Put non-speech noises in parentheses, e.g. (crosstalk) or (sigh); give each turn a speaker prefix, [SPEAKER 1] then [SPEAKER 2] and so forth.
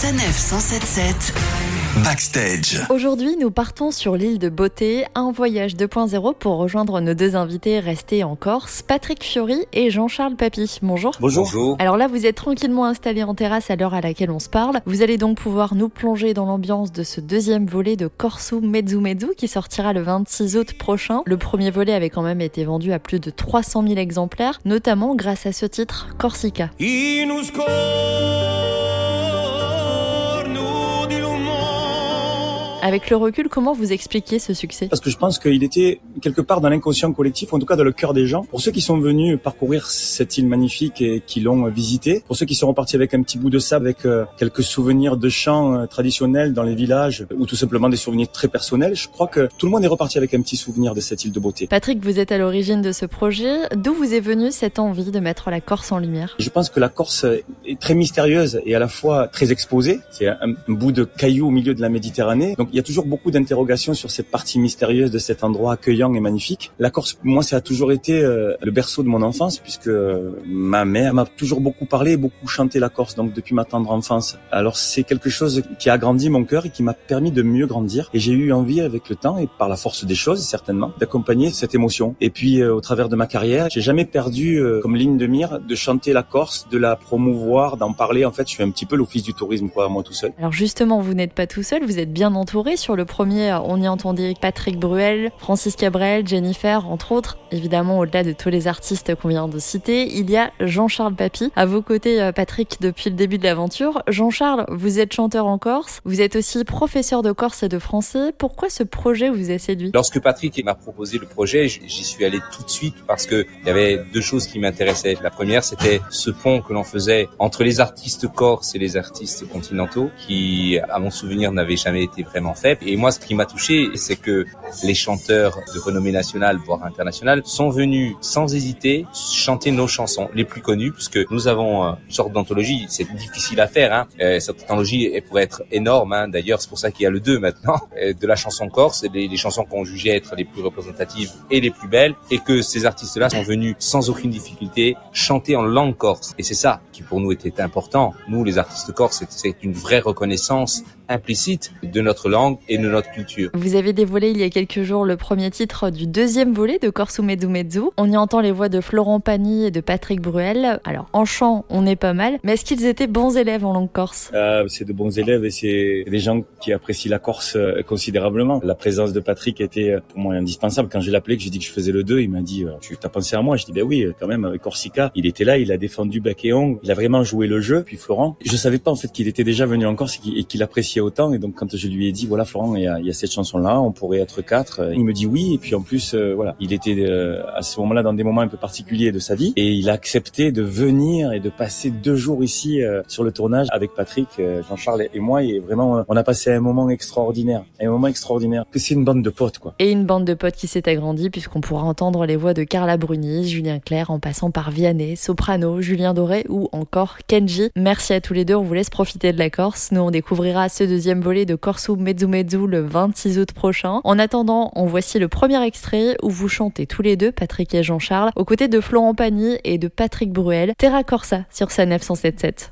[SPEAKER 1] Sanef 177 Backstage.
[SPEAKER 2] Aujourd'hui, nous partons sur l'île de Beauté, un voyage 2.0 pour rejoindre nos deux invités restés en Corse, Patrick Fiori et Jean-Charles Papy. Bonjour.
[SPEAKER 3] Bonjour.
[SPEAKER 2] Alors là, vous êtes tranquillement installés en terrasse à l'heure à laquelle on se parle. Vous allez donc pouvoir nous plonger dans l'ambiance de ce deuxième volet de Corso Mezzu Mezzu qui sortira le 26 août prochain. Le premier volet avait quand même été vendu à plus de 300 000 exemplaires, notamment grâce à ce titre, Corsica. Avec le recul, comment vous expliquez ce succès?
[SPEAKER 3] Parce que je pense qu'il était quelque part dans l'inconscient collectif, en tout cas dans le cœur des gens. Pour ceux qui sont venus parcourir cette île magnifique et qui l'ont visitée, pour ceux qui sont repartis avec un petit bout de sable, avec euh, quelques souvenirs de chants euh, traditionnels dans les villages, ou tout simplement des souvenirs très personnels, je crois que tout le monde est reparti avec un petit souvenir de cette île de beauté.
[SPEAKER 2] Patrick, vous êtes à l'origine de ce projet. D'où vous est venue cette envie de mettre la Corse en lumière?
[SPEAKER 3] Je pense que la Corse est très mystérieuse et à la fois très exposée. C'est un, un bout de caillou au milieu de la Méditerranée. Donc il y a toujours beaucoup d'interrogations sur cette partie mystérieuse de cet endroit accueillant et magnifique. La Corse, moi, ça a toujours été euh, le berceau de mon enfance puisque euh, ma mère m'a toujours beaucoup parlé, beaucoup chanté la Corse, donc depuis ma tendre enfance. Alors c'est quelque chose qui a agrandi mon cœur et qui m'a permis de mieux grandir. Et j'ai eu envie avec le temps et par la force des choses certainement d'accompagner cette émotion. Et puis euh, au travers de ma carrière, j'ai jamais perdu comme ligne de mire de chanter la Corse, de la promouvoir, d'en parler. En fait, je suis un petit peu l'office du tourisme quoi, moi tout seul.
[SPEAKER 2] Alors justement, vous n'êtes pas tout seul, vous êtes bien entouré sur le premier, on y entendait Patrick Bruel, Francis Cabrel, Jennifer, entre autres. Évidemment, au-delà de tous les artistes qu'on vient de citer, il y a Jean-Charles Papy. À vos côtés, euh, Patrick, depuis le début de l'aventure. Jean-Charles, vous êtes chanteur en Corse, vous êtes aussi professeur de Corse et de français. Pourquoi ce projet vous a séduit?
[SPEAKER 4] Lorsque Patrick m'a proposé le projet, j'y suis allé tout de suite parce que il y avait deux choses qui m'intéressaient. La première, c'était ce pont que l'on faisait entre les artistes corse et les artistes continentaux, qui, à mon souvenir, n'avait jamais été vraiment Et moi, ce qui m'a touché, c'est que les chanteurs de renommée nationale, voire internationale, sont venus sans hésiter chanter nos chansons les plus connues, puisque nous avons euh, une sorte d'anthologie. C'est difficile à faire. Hein. Euh, cette anthologie pourrait être énorme. Hein. D'ailleurs, c'est pour ça qu'il y a le 2 maintenant (laughs) euh, de la chanson corse, les chansons qu'on jugeait être les plus représentatives et les plus belles, et que ces artistes-là sont venus sans aucune difficulté chanter en langue corse. Et c'est ça qui pour nous était important. Nous, les artistes corse, c'est une vraie reconnaissance implicite de notre langue et de notre culture.
[SPEAKER 2] Vous avez dévoilé il y a quelques jours le premier titre du deuxième volet de Corso Mezzu. On y entend les voix de Florent Pagny et de Patrick Bruel. Alors en chant, on est pas mal, mais est-ce qu'ils étaient bons élèves en langue corse?
[SPEAKER 3] Euh, C'est de bons élèves et c'est des gens qui apprécient la Corse euh, considérablement. La présence de Patrick était euh, pour moi indispensable. Quand je l'ai appelé, que j'ai dit que je faisais le 2, il m'a dit Tu as pensé à moi Je dis Ben oui, quand même, avec Corsica, il était là, il a défendu Bac et Ong, il a vraiment joué le jeu. Puis Florent, je savais pas en fait qu'il était déjà venu en Corse et qu'il appréciait autant. Et donc quand je lui ai dit voilà Florent, il y a, cette chanson là, on pourrait être quatre, il me dit oui. Et puis en plus euh, voilà, il était euh, à ce moment-là dans des moments un peu particuliers de sa vie et il a accepté de venir et de passer deux jours ici euh, sur le tournage avec Patrick, Jean-Charles et moi. Et vraiment, on a passé un moment extraordinaire, un moment extraordinaire. Que c'est une bande de potes quoi.
[SPEAKER 2] Et une bande de potes qui s'est agrandie puisqu'on pourra entendre les voix de Carla Bruni, Julien Clerc, en passant par Vianney, Soprano, Julien Doré ou encore Kenji. Merci à tous les deux. On vous laisse profiter de la Corse. Nous on découvrira ce deuxième volet de Corso Mezzu Mezzu le 26 août prochain. En attendant, on voici le premier extrait où vous chantez tous les deux, Patrick et Jean-Charles, aux côtés de Florent Pagny et de Patrick Bruel, Terra Corsa sur sa 977.